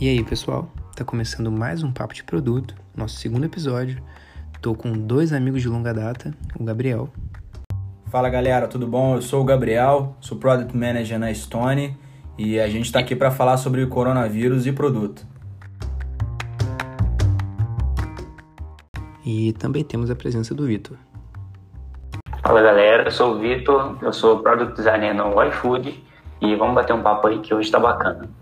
E aí, pessoal? Tá começando mais um Papo de Produto, nosso segundo episódio. Tô com dois amigos de longa data, o Gabriel. Fala galera, tudo bom? Eu sou o Gabriel, sou Product Manager na Stone e a gente está aqui para falar sobre o coronavírus e produto. E também temos a presença do Vitor. Fala galera, eu sou o Vitor, eu sou Product Designer no iFood e vamos bater um papo aí que hoje está bacana.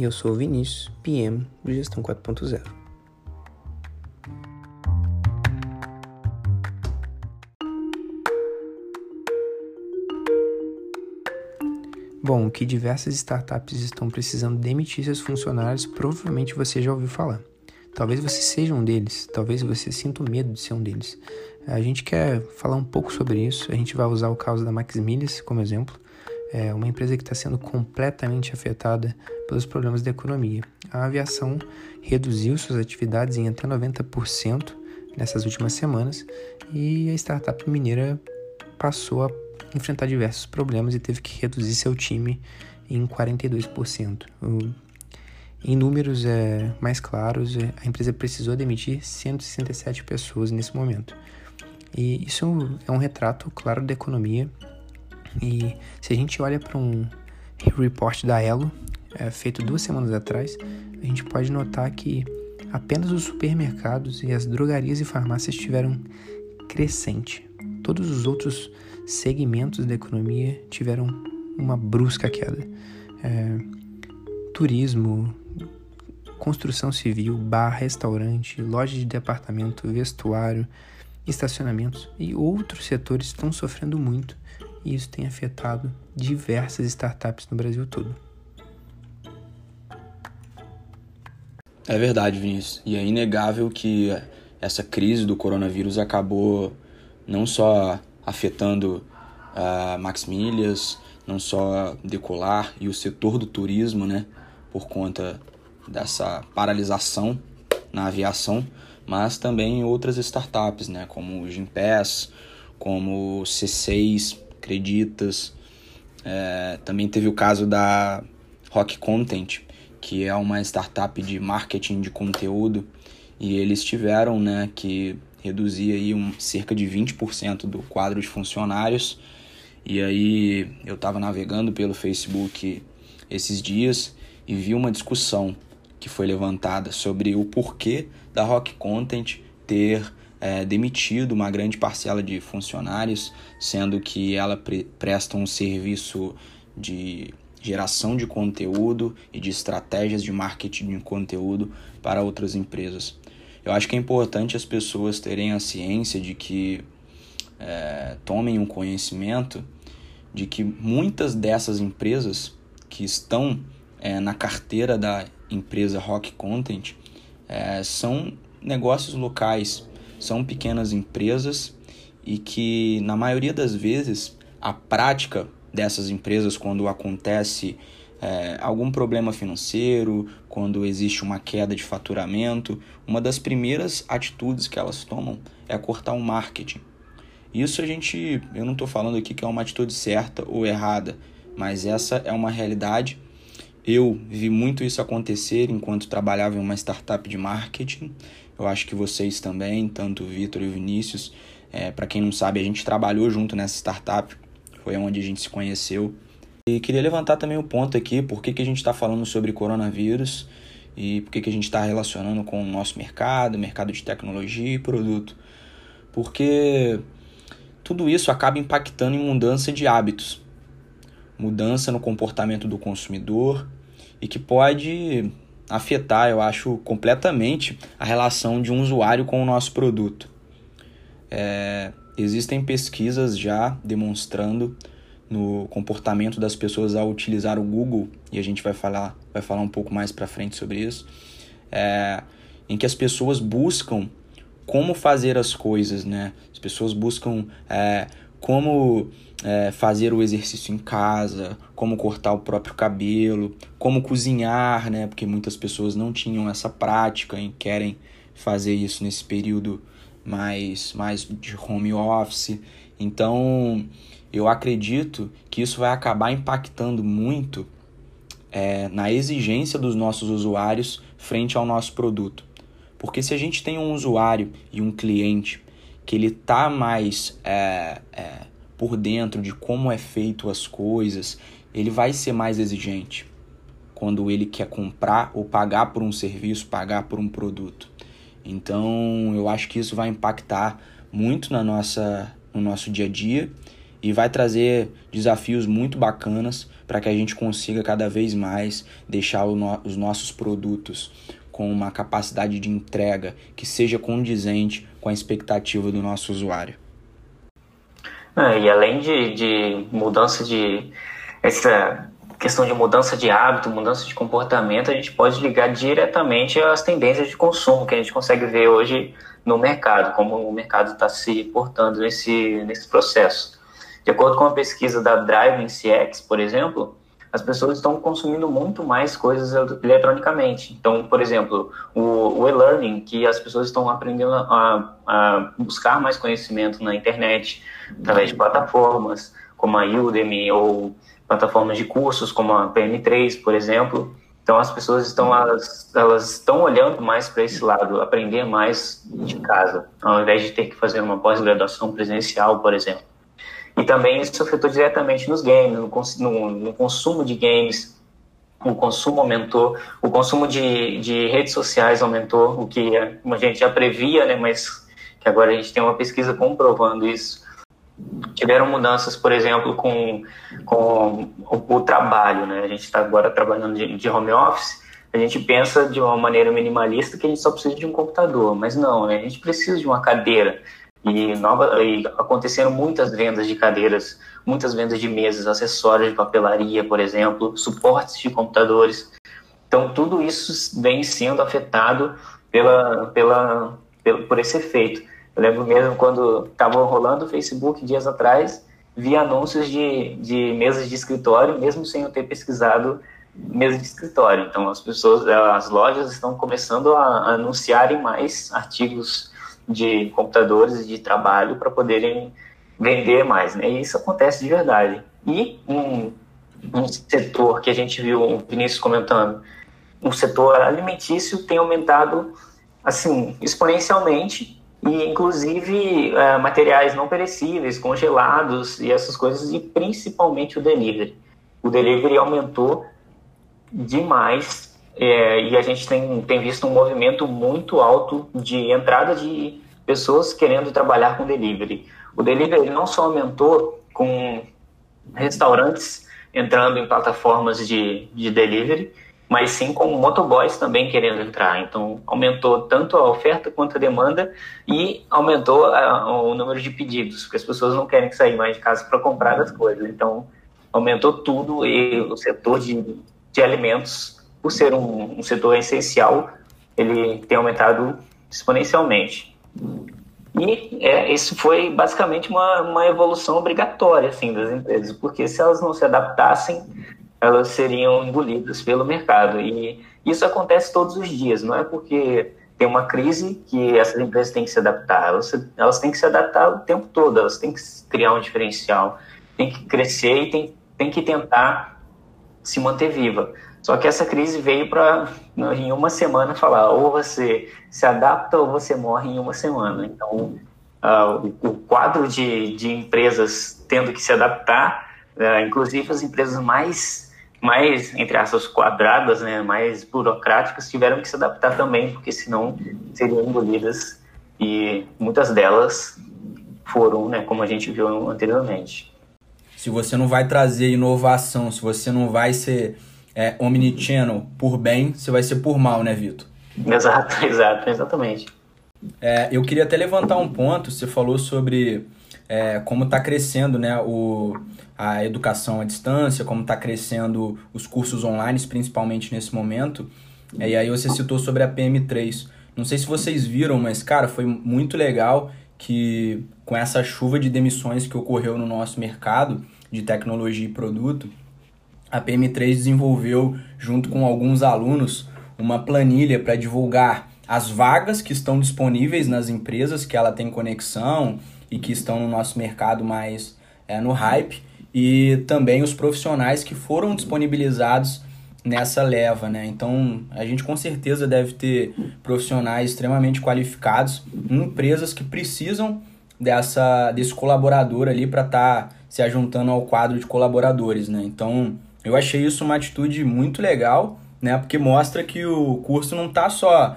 E eu sou o Vinícius, PM do Gestão 4.0. Bom, que diversas startups estão precisando demitir seus funcionários, provavelmente você já ouviu falar. Talvez você seja um deles, talvez você sinta medo de ser um deles. A gente quer falar um pouco sobre isso, a gente vai usar o caso da Max Milhas como exemplo. É uma empresa que está sendo completamente afetada pelos problemas da economia. A aviação reduziu suas atividades em até 90% nessas últimas semanas e a startup mineira passou a enfrentar diversos problemas e teve que reduzir seu time em 42%. Em números é, mais claros, é, a empresa precisou demitir 167 pessoas nesse momento. E isso é um retrato claro da economia. E se a gente olha para um report da Elo, é, feito duas semanas atrás, a gente pode notar que apenas os supermercados e as drogarias e farmácias tiveram crescente. Todos os outros segmentos da economia tiveram uma brusca queda. É, turismo, construção civil, bar, restaurante, loja de departamento, vestuário, estacionamentos e outros setores estão sofrendo muito e isso tem afetado diversas startups no Brasil todo. É verdade, Vinícius. E é inegável que essa crise do coronavírus acabou não só afetando a uh, Max Milhas, não só Decolar e o setor do turismo, né, por conta dessa paralisação na aviação, mas também outras startups, né, como o Gimpass, como C6, Creditas. É, também teve o caso da Rock Content, que é uma startup de marketing de conteúdo, e eles tiveram né, que reduzir aí um, cerca de 20% do quadro de funcionários. E aí eu estava navegando pelo Facebook esses dias e vi uma discussão que foi levantada sobre o porquê da Rock Content ter é, demitido uma grande parcela de funcionários, sendo que ela pre presta um serviço de geração de conteúdo e de estratégias de marketing de conteúdo para outras empresas. Eu acho que é importante as pessoas terem a ciência de que é, tomem um conhecimento de que muitas dessas empresas que estão é, na carteira da empresa Rock Content é, são negócios locais, são pequenas empresas e que na maioria das vezes a prática dessas empresas quando acontece é, algum problema financeiro, quando existe uma queda de faturamento, uma das primeiras atitudes que elas tomam é cortar o marketing. Isso a gente, eu não estou falando aqui que é uma atitude certa ou errada, mas essa é uma realidade eu vi muito isso acontecer enquanto trabalhava em uma startup de marketing. Eu acho que vocês também, tanto o Vitor e o Vinícius. É, Para quem não sabe, a gente trabalhou junto nessa startup, foi onde a gente se conheceu. E queria levantar também o ponto aqui, por que, que a gente está falando sobre coronavírus e por que, que a gente está relacionando com o nosso mercado, mercado de tecnologia e produto. Porque tudo isso acaba impactando em mudança de hábitos mudança no comportamento do consumidor e que pode afetar, eu acho, completamente a relação de um usuário com o nosso produto. É, existem pesquisas já demonstrando no comportamento das pessoas ao utilizar o Google e a gente vai falar vai falar um pouco mais para frente sobre isso é, em que as pessoas buscam como fazer as coisas né as pessoas buscam é, como é, fazer o exercício em casa, como cortar o próprio cabelo, como cozinhar, né? Porque muitas pessoas não tinham essa prática e querem fazer isso nesse período mais, mais de home office. Então, eu acredito que isso vai acabar impactando muito é, na exigência dos nossos usuários frente ao nosso produto. Porque se a gente tem um usuário e um cliente que ele tá mais é, é, por dentro de como é feito as coisas, ele vai ser mais exigente quando ele quer comprar ou pagar por um serviço, pagar por um produto. Então, eu acho que isso vai impactar muito na nossa, no nosso dia a dia e vai trazer desafios muito bacanas para que a gente consiga cada vez mais deixar no, os nossos produtos com uma capacidade de entrega que seja condizente com a expectativa do nosso usuário. É, e além de, de mudança de essa questão de mudança de hábito, mudança de comportamento, a gente pode ligar diretamente às tendências de consumo que a gente consegue ver hoje no mercado, como o mercado está se portando nesse, nesse processo. De acordo com a pesquisa da Driving CX, por exemplo, as pessoas estão consumindo muito mais coisas eletronicamente. Então, por exemplo, o, o e-learning, que as pessoas estão aprendendo a, a, buscar mais conhecimento na internet, através de plataformas como a Udemy ou plataformas de cursos como a PM3, por exemplo. Então, as pessoas estão elas, elas estão olhando mais para esse lado, aprender mais de casa, ao invés de ter que fazer uma pós-graduação presencial, por exemplo. E também isso afetou diretamente nos games, no, no, no consumo de games, o consumo aumentou, o consumo de, de redes sociais aumentou, o que a gente já previa, né, mas que agora a gente tem uma pesquisa comprovando isso. Tiveram mudanças, por exemplo, com, com o, o trabalho, né? A gente está agora trabalhando de, de home office, a gente pensa de uma maneira minimalista que a gente só precisa de um computador, mas não, né? a gente precisa de uma cadeira, e, nova, e aconteceram muitas vendas de cadeiras, muitas vendas de mesas, acessórios de papelaria, por exemplo, suportes de computadores. Então, tudo isso vem sendo afetado pela, pela, pela, por esse efeito. Eu lembro mesmo quando estava rolando o Facebook dias atrás, vi anúncios de, de mesas de escritório, mesmo sem eu ter pesquisado mesa de escritório. Então, as pessoas, as lojas estão começando a anunciarem mais artigos de computadores de trabalho para poderem vender mais, né? E isso acontece de verdade. E um, um setor que a gente viu o Vinícius comentando, um setor alimentício tem aumentado assim exponencialmente e inclusive é, materiais não perecíveis, congelados e essas coisas e principalmente o delivery. O delivery aumentou demais é, e a gente tem, tem visto um movimento muito alto de entrada de pessoas querendo trabalhar com delivery. O delivery não só aumentou com restaurantes entrando em plataformas de, de delivery, mas sim com motoboys também querendo entrar. Então, aumentou tanto a oferta quanto a demanda e aumentou a, o número de pedidos, porque as pessoas não querem sair mais de casa para comprar as coisas. Então, aumentou tudo e o setor de, de alimentos por ser um, um setor essencial, ele tem aumentado exponencialmente. E é, isso foi basicamente uma, uma evolução obrigatória assim, das empresas, porque se elas não se adaptassem, elas seriam engolidas pelo mercado. E isso acontece todos os dias, não é porque tem uma crise que essas empresas têm que se adaptar, elas, elas têm que se adaptar o tempo todo, elas têm que criar um diferencial, têm que crescer e têm, têm que tentar se manter viva. Só que essa crise veio para, em uma semana, falar: ou você se adapta ou você morre em uma semana. Então, uh, o, quadro de, de empresas tendo que se adaptar, uh, inclusive as empresas mais, mais, entre aspas, quadradas, né, mais burocráticas, tiveram que se adaptar também, porque senão seriam engolidas. E muitas delas foram, né, como a gente viu anteriormente. Se você não vai trazer inovação, se você não vai ser é, omnichannel por bem, você vai ser por mal, né, Vitor? Exato, exato, exatamente. É, eu queria até levantar um ponto, você falou sobre é, como está crescendo né, o, a educação à distância, como está crescendo os cursos online, principalmente nesse momento. E aí você citou sobre a PM3. Não sei se vocês viram, mas, cara, foi muito legal que com essa chuva de demissões que ocorreu no nosso mercado de tecnologia e produto, a PM3 desenvolveu, junto com alguns alunos, uma planilha para divulgar as vagas que estão disponíveis nas empresas que ela tem conexão e que estão no nosso mercado mais é, no hype e também os profissionais que foram disponibilizados nessa leva, né? Então a gente com certeza deve ter profissionais extremamente qualificados em empresas que precisam dessa desse colaborador ali para estar tá se ajuntando ao quadro de colaboradores, né? Então eu achei isso uma atitude muito legal, né? Porque mostra que o curso não está só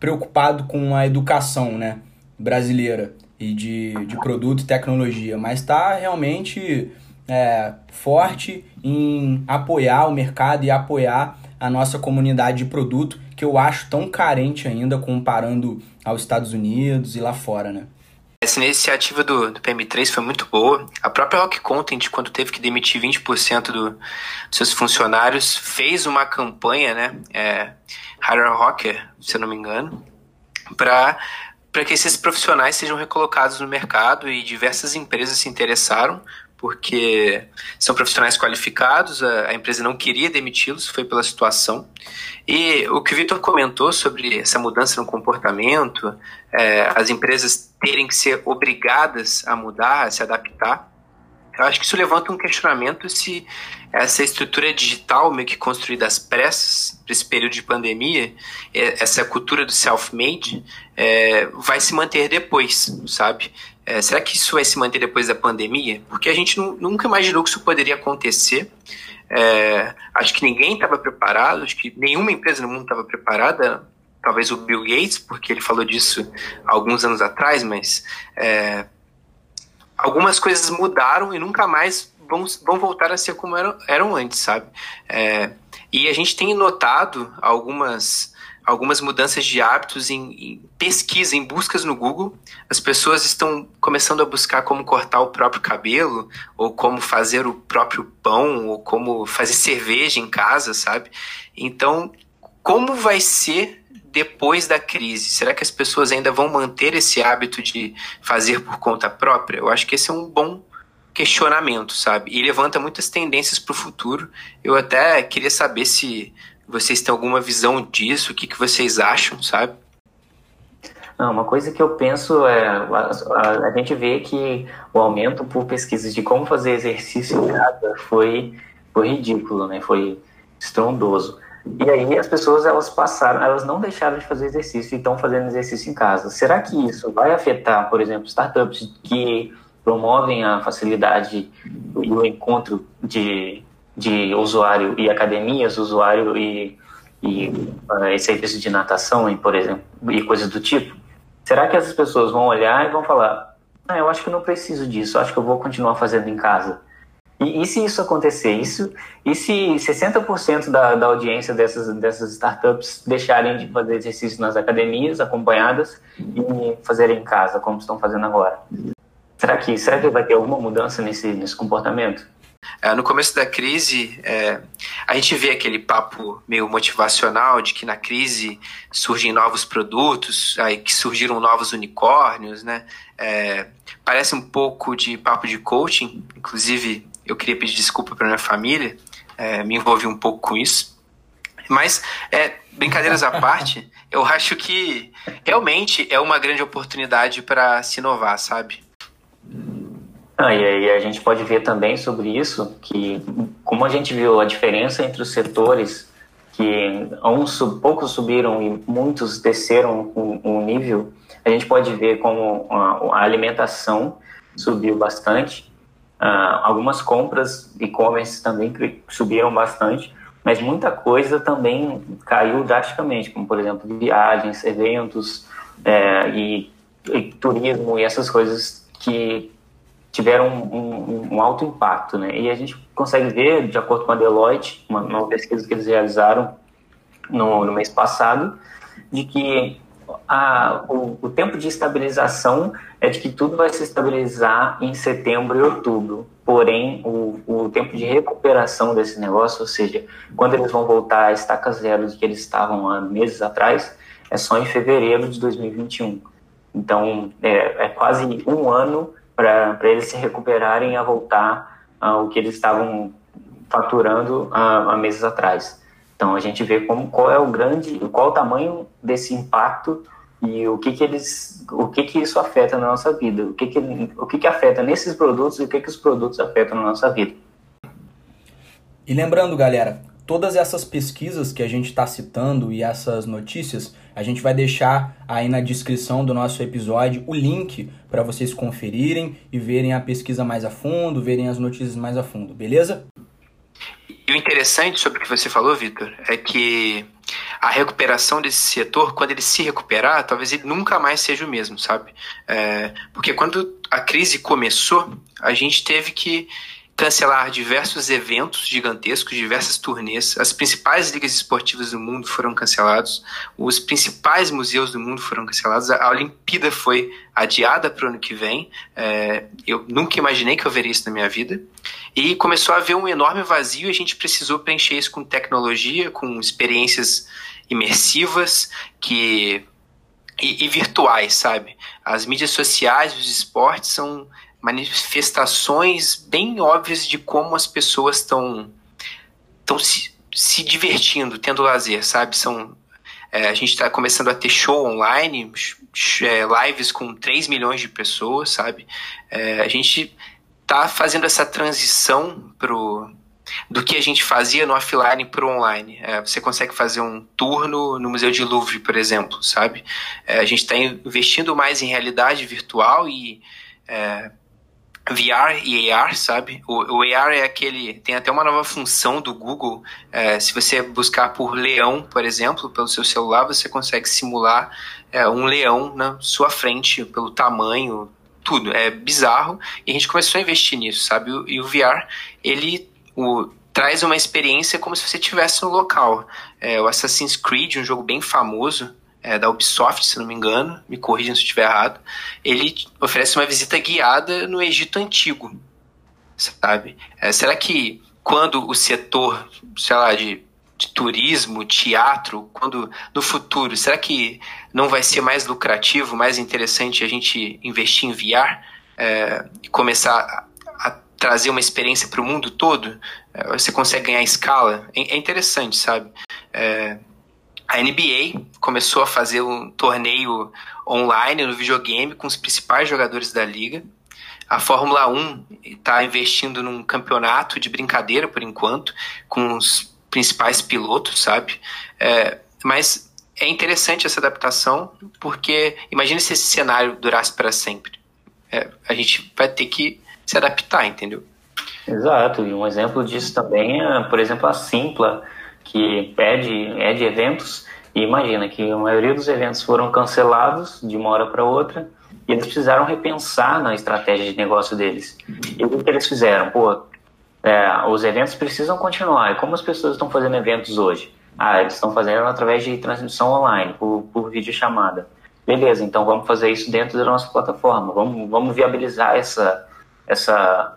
preocupado com a educação, né? Brasileira e de, de produto e tecnologia, mas está realmente é, forte em apoiar o mercado e apoiar a nossa comunidade de produto, que eu acho tão carente ainda comparando aos Estados Unidos e lá fora, né? Essa iniciativa do, do PM3 foi muito boa. A própria Rock Content, quando teve que demitir 20% do, dos seus funcionários, fez uma campanha, né? É, Hire Rocker, se eu não me engano, para para que esses profissionais sejam recolocados no mercado e diversas empresas se interessaram porque são profissionais qualificados, a, a empresa não queria demiti-los, foi pela situação. E o que o Vitor comentou sobre essa mudança no comportamento, é, as empresas terem que ser obrigadas a mudar, a se adaptar, eu acho que isso levanta um questionamento se essa estrutura digital meio que construída às pressas para esse período de pandemia, é, essa cultura do self-made, é, vai se manter depois, sabe? É, será que isso vai se manter depois da pandemia? Porque a gente nunca imaginou que isso poderia acontecer. É, acho que ninguém estava preparado, acho que nenhuma empresa no mundo estava preparada. Talvez o Bill Gates, porque ele falou disso alguns anos atrás, mas é, algumas coisas mudaram e nunca mais vão, vão voltar a ser como eram, eram antes, sabe? É, e a gente tem notado algumas algumas mudanças de hábitos em, em, pesquisa, em buscas no Google. As pessoas estão começando a buscar como cortar o próprio cabelo, ou como fazer o próprio pão, ou como fazer cerveja em casa, sabe? Então, como vai ser depois da crise? Será que as pessoas ainda vão manter esse hábito de fazer por conta própria? Eu acho que esse é um bom questionamento, sabe? E levanta muitas tendências para o futuro. Eu até queria saber se vocês têm alguma visão disso, o que, que vocês acham, sabe? Não, uma coisa que eu penso é a, a, a, gente vê que o aumento por pesquisas de como fazer exercício em casa foi, foi ridículo, né? Foi estrondoso. E aí as pessoas elas passaram, elas não deixaram de fazer exercício e estão fazendo exercício em casa. Será que isso vai afetar, por exemplo, startups que promovem a facilidade e o encontro de, de usuário e academias, usuário e, e uh, serviço de natação, por exemplo, e coisas do tipo? Será que essas pessoas vão olhar e vão falar: ah, eu acho que não preciso disso, acho que eu vou continuar fazendo em casa? E, e se isso acontecer? Isso, e se 60% da, da audiência dessas, dessas startups deixarem de fazer exercício nas academias, acompanhadas, e fazerem em casa, como estão fazendo agora? Será que, será que vai ter alguma mudança nesse, nesse comportamento? É, no começo da crise, é, a gente vê aquele papo meio motivacional de que na crise surgem novos produtos, aí que surgiram novos unicórnios, né? É, parece um pouco de papo de coaching, inclusive eu queria pedir desculpa para minha família, é, me envolvi um pouco com isso. Mas, é, brincadeiras à parte, eu acho que realmente é uma grande oportunidade para se inovar, sabe? Ah, e aí a gente pode ver também sobre isso que, como a gente viu a diferença entre os setores, que uns poucos subiram e muitos desceram um, um nível, a gente pode ver como a, a alimentação subiu bastante, Uh, algumas compras e-commerce também subiram bastante, mas muita coisa também caiu drasticamente, como por exemplo viagens, eventos é, e, e, turismo e essas coisas que tiveram um, um, um, alto impacto, né? E a gente consegue ver, de acordo com a Deloitte, uma, uma pesquisa que eles realizaram no, no mês passado, de que a, o, o, tempo de estabilização é de que tudo vai se estabilizar em setembro e outubro. Porém, o, o tempo de recuperação desse negócio, ou seja, quando eles vão voltar à estaca zero de que eles estavam há meses atrás, é só em fevereiro de 2021. Então, é, é quase um ano para eles se recuperarem a voltar ao que eles estavam faturando há, há meses atrás. Então a gente vê como, qual é o grande, qual o tamanho desse impacto e o que que eles, o que que isso afeta na nossa vida, o que que, o que, que afeta nesses produtos e o que que os produtos afetam na nossa vida. E lembrando, galera, todas essas pesquisas que a gente está citando e essas notícias, a gente vai deixar aí na descrição do nosso episódio o link para vocês conferirem e verem a pesquisa mais a fundo, verem as notícias mais a fundo, beleza? E o interessante sobre o que você falou, Vitor, é que a recuperação desse setor, quando ele se recuperar, talvez ele nunca mais seja o mesmo, sabe? É, porque quando a crise começou, a gente teve que cancelar diversos eventos gigantescos, diversas turnês. As principais ligas esportivas do mundo foram cancelados, os principais museus do mundo foram cancelados. A Olimpíada foi adiada para o ano que vem. É, eu nunca imaginei que eu veria isso na minha vida. E começou a haver um enorme vazio e a gente precisou preencher isso com tecnologia, com experiências imersivas que e, e virtuais, sabe? As mídias sociais, os esportes são manifestações bem óbvias de como as pessoas estão estão se, se divertindo, tendo lazer, sabe? São é, a gente está começando a ter show online, é, lives com 3 milhões de pessoas, sabe? É, a gente está fazendo essa transição pro do que a gente fazia no offline para o online. É, você consegue fazer um tour no, no Museu de Louvre, por exemplo, sabe? É, a gente está investindo mais em realidade virtual e é, VR e AR, sabe? O, o, AR é aquele. Tem até uma nova função do Google. É, se você buscar por leão, por exemplo, pelo seu celular, você consegue simular é, um leão na sua frente, pelo tamanho, tudo. É bizarro. E a gente começou a investir nisso, sabe? E o VR, ele o, traz uma experiência como se você estivesse no local. É, o Assassin's Creed, um jogo bem famoso, é, da Ubisoft, se não me engano, me corrijam se estiver errado, ele oferece uma visita guiada no Egito Antigo, sabe? É, será que quando o setor, sei lá, de, de turismo, teatro, quando no futuro, será que não vai ser mais lucrativo, mais interessante a gente investir em VR é, e começar a, a trazer uma experiência para o mundo todo? É, você consegue ganhar escala? É, é interessante, sabe? É, a NBA começou a fazer um torneio online no videogame com os principais jogadores da liga. A Fórmula 1 está investindo num campeonato de brincadeira por enquanto, com os principais pilotos, sabe? É, mas é interessante essa adaptação, porque imagine se esse cenário durasse para sempre. É, a gente vai ter que se adaptar, entendeu? Exato, e um exemplo disso também é, por exemplo, a Simpla que pede, é de eventos, e imagina que a maioria dos eventos foram cancelados de uma hora para outra, e eles precisaram repensar na estratégia de negócio deles. E o que eles fizeram? Pô, é, os eventos precisam continuar. E como as pessoas estão fazendo eventos hoje? Ah, eles estão fazendo através de transmissão online, por, por videochamada. Beleza, então vamos fazer isso dentro da nossa plataforma. Vamos, vamos viabilizar essa, essa,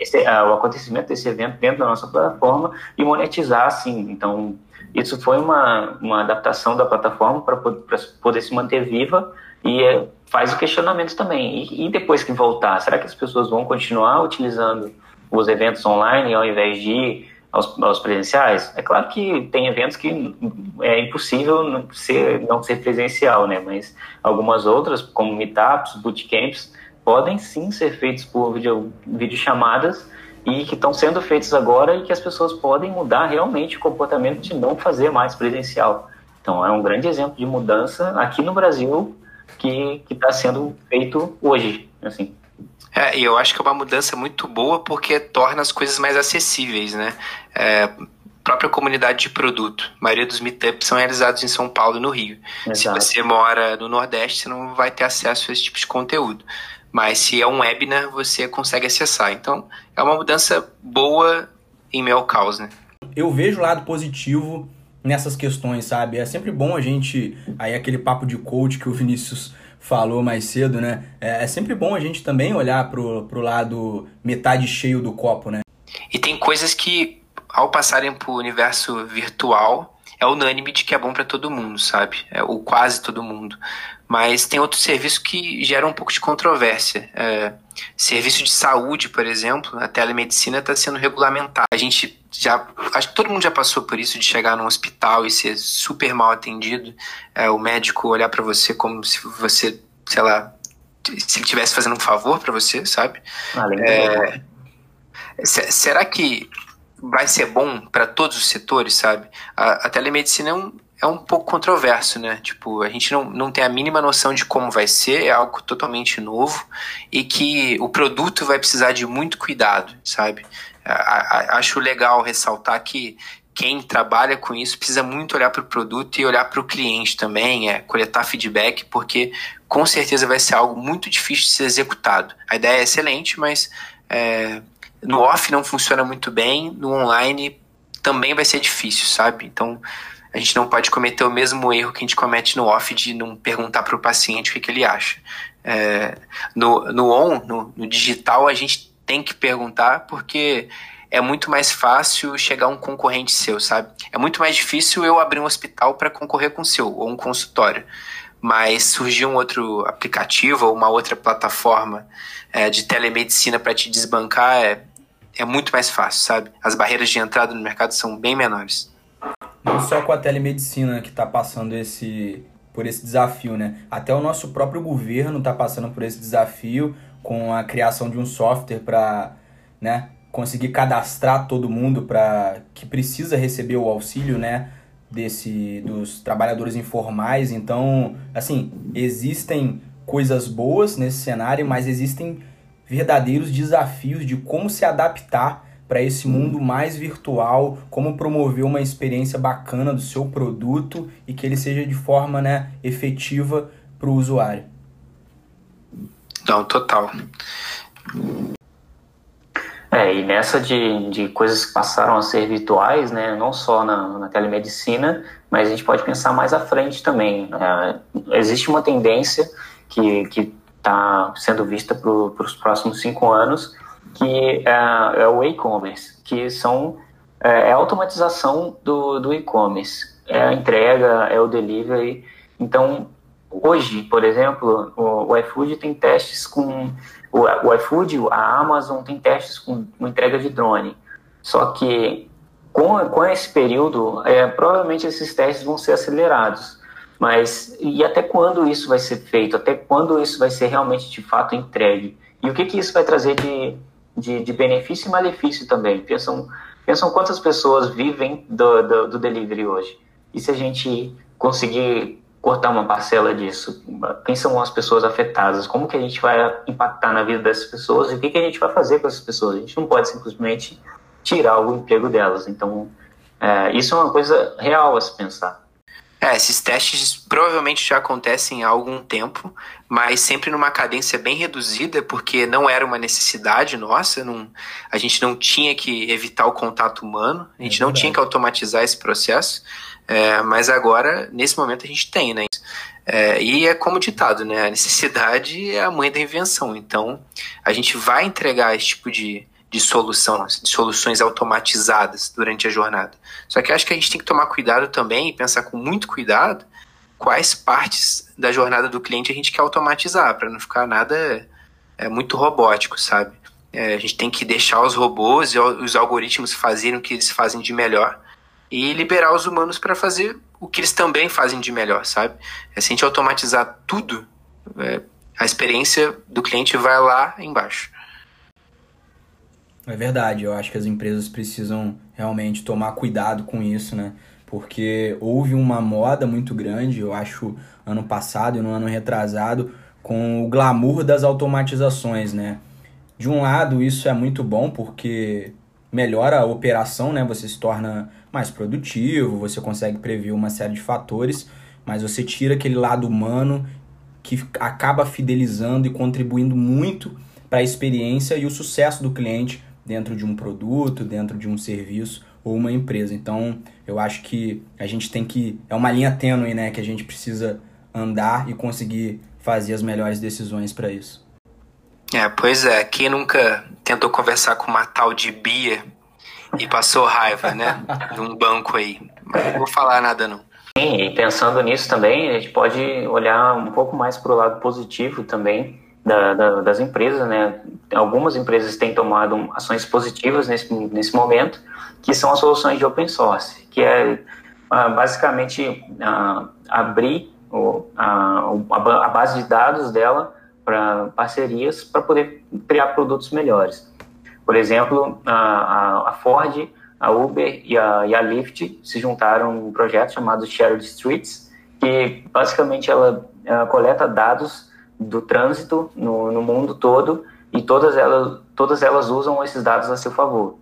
esse, uh, o acontecimento desse evento dentro da nossa plataforma e monetizar assim. Então, isso foi uma, uma adaptação da plataforma para poder se manter viva e é, faz o questionamento também. E, e, depois que voltar, será que as pessoas vão continuar utilizando os eventos online ao invés de aos, aos presenciais? É claro que tem eventos que é impossível não ser, não ser presencial, né? Mas algumas outras, como meetups, bootcamps, podem sim ser feitos por vídeo, videochamadas e que estão sendo feitos agora e que as pessoas podem mudar realmente o comportamento de não fazer mais presencial. Então, é um grande exemplo de mudança aqui no Brasil que está sendo feito hoje, assim. É, e eu acho que é uma mudança muito boa porque torna as coisas mais acessíveis, né? É, própria comunidade de produto. A maioria dos meetups são realizados em São Paulo e no Rio. Exato. Se você mora no Nordeste, você não vai ter acesso a esse tipo de conteúdo. Mas se é um webinar, você consegue acessar. Então, é uma mudança boa em meu caos, né? Eu vejo o lado positivo nessas questões, sabe? É sempre bom a gente. Aí, aquele papo de coach que o Vinícius falou mais cedo, né? É, é sempre bom a gente também olhar pro, pro lado metade cheio do copo, né? E tem coisas que, ao passarem pro universo virtual, é unânime de que é bom para todo mundo, sabe? É, ou quase todo mundo. Mas tem outros serviços que geram um pouco de controvérsia. É, serviço de saúde, por exemplo, a telemedicina está sendo regulamentada. A gente já, acho que todo mundo já passou por isso de chegar num hospital e ser super mal atendido, é, o médico olhar para você como se você, sei lá, se ele estivesse fazendo um favor para você, sabe? É, será que vai ser bom para todos os setores, sabe? A, a telemedicina é um, é um pouco controverso, né? Tipo, a gente não, não tem a mínima noção de como vai ser, é algo totalmente novo e que o produto vai precisar de muito cuidado, sabe? A, a, acho legal ressaltar que quem trabalha com isso precisa muito olhar para o produto e olhar para o cliente também, é coletar feedback, porque com certeza vai ser algo muito difícil de ser executado. A ideia é excelente, mas é, no off não funciona muito bem, no online também vai ser difícil, sabe? Então a gente não pode cometer o mesmo erro que a gente comete no off de não perguntar para o paciente o que, que ele acha. É, no, no on, no, no digital, a gente tem que perguntar porque é muito mais fácil chegar um concorrente seu, sabe? É muito mais difícil eu abrir um hospital para concorrer com o seu, ou um consultório. Mas surgir um outro aplicativo ou uma outra plataforma é, de telemedicina para te desbancar é, é muito mais fácil, sabe? As barreiras de entrada no mercado são bem menores. Não só com a telemedicina que está passando esse por esse desafio, né? Até o nosso próprio governo está passando por esse desafio com a criação de um software para, né, conseguir cadastrar todo mundo para que precisa receber o auxílio, né, desse dos trabalhadores informais. Então, assim, existem coisas boas nesse cenário, mas existem verdadeiros desafios de como se adaptar para esse mundo mais virtual, como promover uma experiência bacana do seu produto e que ele seja de forma né, efetiva para o usuário. Não, total. É, e nessa de, de coisas que passaram a ser virtuais, né, não só na, na telemedicina, mas a gente pode pensar mais à frente também. É, existe uma tendência que está sendo vista para os próximos cinco anos, que é, é o e-commerce, que são é, é a automatização do, do e-commerce, é a entrega, é o delivery. Então, hoje, por exemplo, o, o iFood tem testes com o, o iFood, a Amazon tem testes com, com entrega de drone. Só que com, com esse período, é, provavelmente esses testes vão ser acelerados. Mas e até quando isso vai ser feito? Até quando isso vai ser realmente de fato entregue? E o que, que isso vai trazer de, de, de benefício e malefício também? Pensam, pensam quantas pessoas vivem do, do, do delivery hoje? E se a gente conseguir cortar uma parcela disso? Quem são as pessoas afetadas? Como que a gente vai impactar na vida dessas pessoas? E o que, que a gente vai fazer com essas pessoas? A gente não pode simplesmente tirar o emprego delas. Então, é, isso é uma coisa real a se pensar. É, esses testes provavelmente já acontecem há algum tempo, mas sempre numa cadência bem reduzida, porque não era uma necessidade nossa, não, a gente não tinha que evitar o contato humano, a gente é não tinha que automatizar esse processo. É, mas agora, nesse momento, a gente tem, né? É, e é como ditado, né? A necessidade é a mãe da invenção. Então, a gente vai entregar esse tipo de, de solução, de soluções automatizadas durante a jornada. Só que acho que a gente tem que tomar cuidado também e pensar com muito cuidado quais partes da jornada do cliente a gente quer automatizar, para não ficar nada é, muito robótico, sabe? É, a gente tem que deixar os robôs e os algoritmos fazerem o que eles fazem de melhor e liberar os humanos para fazer o que eles também fazem de melhor, sabe? É, se a gente automatizar tudo, é, a experiência do cliente vai lá embaixo. É verdade, eu acho que as empresas precisam realmente tomar cuidado com isso, né? Porque houve uma moda muito grande, eu acho, ano passado e no ano retrasado, com o glamour das automatizações, né? De um lado, isso é muito bom porque melhora a operação, né? Você se torna mais produtivo, você consegue prever uma série de fatores, mas você tira aquele lado humano que acaba fidelizando e contribuindo muito para a experiência e o sucesso do cliente dentro de um produto, dentro de um serviço ou uma empresa. Então, eu acho que a gente tem que é uma linha tênue, né, que a gente precisa andar e conseguir fazer as melhores decisões para isso. É, pois é, quem nunca tentou conversar com uma tal de Bia e passou raiva, né? de um banco aí. Mas não vou falar nada, não. Sim, e pensando nisso também, a gente pode olhar um pouco mais para o lado positivo também da, da, das empresas, né? Algumas empresas têm tomado ações positivas nesse, nesse momento, que são as soluções de open source, que é ah, basicamente ah, abrir o, a, a base de dados dela para parcerias para poder criar produtos melhores. Por exemplo, a, a Ford, a Uber e a, e a Lyft se juntaram em um projeto chamado Shared Streets, que basicamente ela, ela coleta dados do trânsito no, no mundo todo e todas elas, todas elas usam esses dados a seu favor.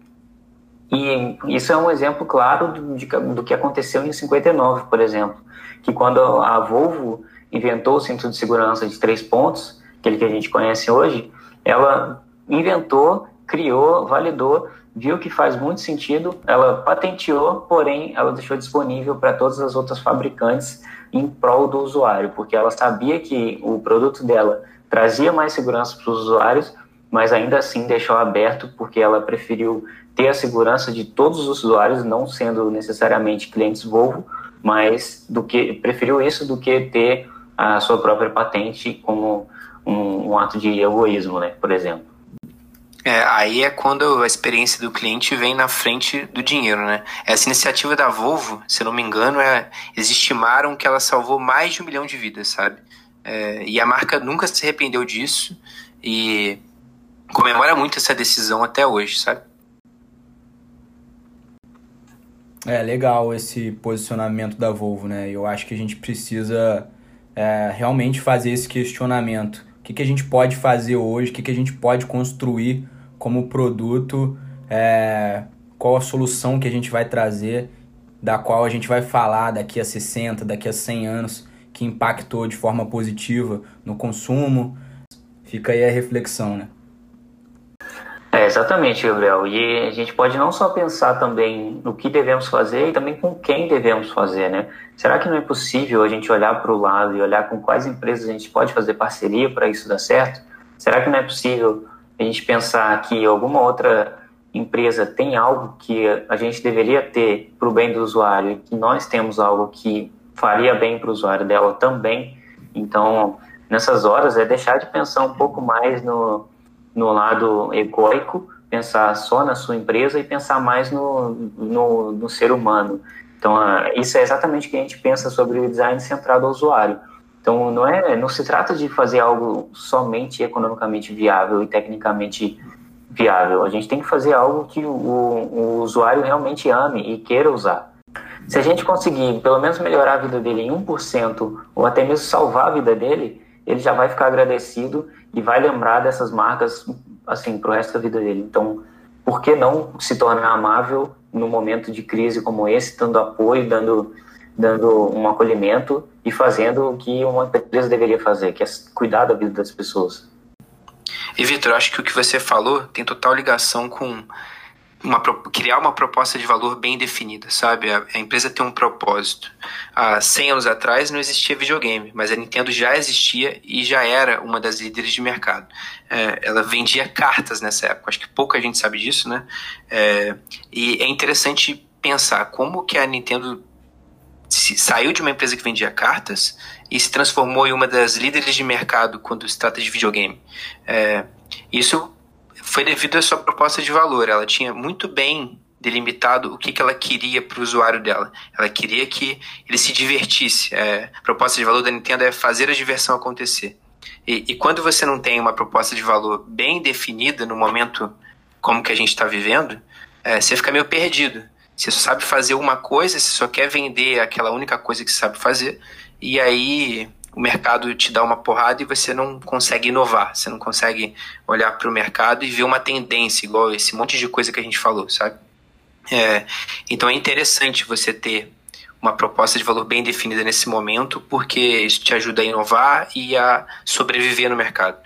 E isso é um exemplo claro do, de, do que aconteceu em 59, por exemplo, que quando a Volvo inventou o cinto de segurança de três pontos, aquele que a gente conhece hoje, ela inventou, criou, validou, viu que faz muito sentido, ela patenteou, porém ela deixou disponível para todas as outras fabricantes em prol do usuário, porque ela sabia que o produto dela trazia mais segurança para os usuários, mas ainda assim deixou aberto porque ela preferiu ter a segurança de todos os usuários, não sendo necessariamente clientes Volvo, mas do que preferiu isso do que ter a sua própria patente como um, um ato de egoísmo, né, por exemplo. É, aí é quando a experiência do cliente vem na frente do dinheiro, né? Essa iniciativa da Volvo, se não me engano, é, eles estimaram que ela salvou mais de um milhão de vidas, sabe? É, e a marca nunca se arrependeu disso e comemora muito essa decisão até hoje, sabe? É legal esse posicionamento da Volvo, né? Eu acho que a gente precisa é, realmente fazer esse questionamento que, que a gente pode fazer hoje, o que, que a gente pode construir como produto, é, qual a solução que a gente vai trazer, da qual a gente vai falar daqui a 60, daqui a 100 anos, que impactou de forma positiva no consumo. Fica aí a reflexão, né? É, exatamente, Gabriel. E a gente pode não só pensar também no que devemos fazer e também com quem devemos fazer, né? Será que não é possível a gente olhar para o lado e olhar com quais empresas a gente pode fazer parceria para isso dar certo? Será que não é possível a gente pensar que alguma outra empresa tem algo que a gente deveria ter para o bem do usuário e que nós temos algo que faria bem para o usuário dela também? Então, nessas horas, é deixar de pensar um pouco mais no no lado egoico, pensar só na sua empresa e pensar mais no, no, no ser humano. Então, isso é exatamente o que a gente pensa sobre o design centrado ao usuário. Então, não, é, não se trata de fazer algo somente economicamente viável e tecnicamente viável. A gente tem que fazer algo que o, o usuário realmente ame e queira usar. Se a gente conseguir, pelo menos, melhorar a vida dele em 1%, ou até mesmo salvar a vida dele, ele já vai ficar agradecido e vai lembrar dessas marcas assim para o resto da vida dele. Então, por que não se tornar amável no momento de crise como esse, dando apoio, dando dando um acolhimento e fazendo o que uma empresa deveria fazer, que é cuidar da vida das pessoas. E Vitor, acho que o que você falou tem total ligação com uma, criar uma proposta de valor bem definida, sabe? A, a, empresa tem um propósito. Há 100 anos atrás não existia videogame, mas a Nintendo já existia e já era uma das líderes de mercado. É, ela vendia cartas nessa época, acho que pouca gente sabe disso, né? É, e é interessante pensar como que a Nintendo se, saiu de uma empresa que vendia cartas e se transformou em uma das líderes de mercado quando se trata de videogame. É, isso foi devido à sua proposta de valor. Ela tinha muito bem delimitado o que, que ela queria para o usuário dela. Ela queria que ele se divertisse. É, a proposta de valor da Nintendo é fazer a diversão acontecer. E, e quando você não tem uma proposta de valor bem definida no momento como que a gente está vivendo, é, você fica meio perdido. Você só sabe fazer uma coisa, você só quer vender aquela única coisa que você sabe fazer, e aí o mercado te dá uma porrada e você não consegue inovar, você não consegue olhar para o mercado e ver uma tendência, igual esse monte de coisa que a gente falou, sabe? É, então é interessante você ter uma proposta de valor bem definida nesse momento, porque isso te ajuda a inovar e a sobreviver no mercado.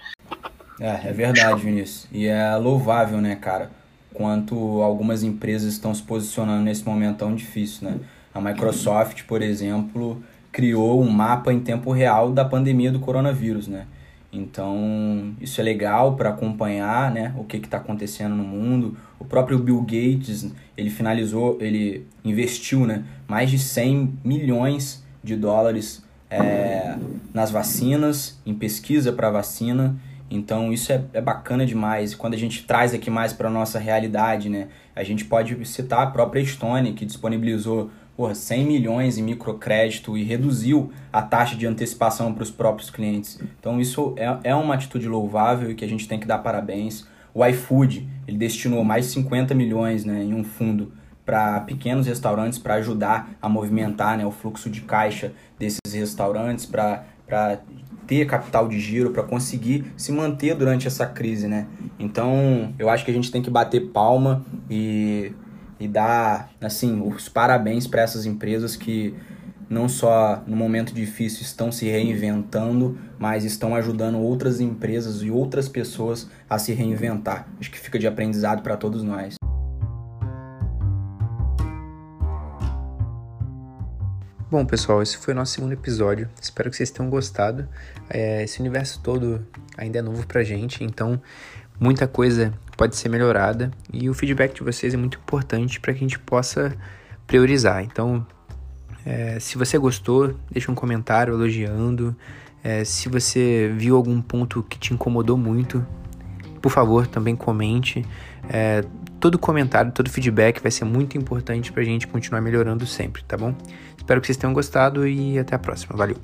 É, é verdade, Vinícius. E é louvável, né, cara? Quanto algumas empresas estão se posicionando nesse momento tão difícil, né? A Microsoft, por exemplo, criou um mapa em tempo real da pandemia do coronavírus, né? Então, isso é legal para acompanhar né, o que está acontecendo no mundo. O próprio Bill Gates, ele finalizou, ele investiu né, mais de 100 milhões de dólares é, nas vacinas, em pesquisa para vacina. Então, isso é, é bacana demais. Quando a gente traz aqui mais para a nossa realidade, né, a gente pode citar a própria Estônia, que disponibilizou porra, 100 milhões em microcrédito e reduziu a taxa de antecipação para os próprios clientes. Então isso é, é uma atitude louvável e que a gente tem que dar parabéns. O iFood, ele destinou mais de 50 milhões né, em um fundo para pequenos restaurantes para ajudar a movimentar né, o fluxo de caixa desses restaurantes, para ter capital de giro, para conseguir se manter durante essa crise. Né? Então eu acho que a gente tem que bater palma e e dar assim os parabéns para essas empresas que não só no momento difícil estão se reinventando, mas estão ajudando outras empresas e outras pessoas a se reinventar. Acho que fica de aprendizado para todos nós. Bom, pessoal, esse foi o nosso segundo episódio. Espero que vocês tenham gostado. É, esse universo todo ainda é novo pra gente, então muita coisa pode ser melhorada e o feedback de vocês é muito importante para que a gente possa priorizar. Então, é, se você gostou, deixa um comentário elogiando. É, se você viu algum ponto que te incomodou muito, por favor, também comente. É, todo comentário, todo feedback vai ser muito importante para a gente continuar melhorando sempre, tá bom? Espero que vocês tenham gostado e até a próxima. Valeu!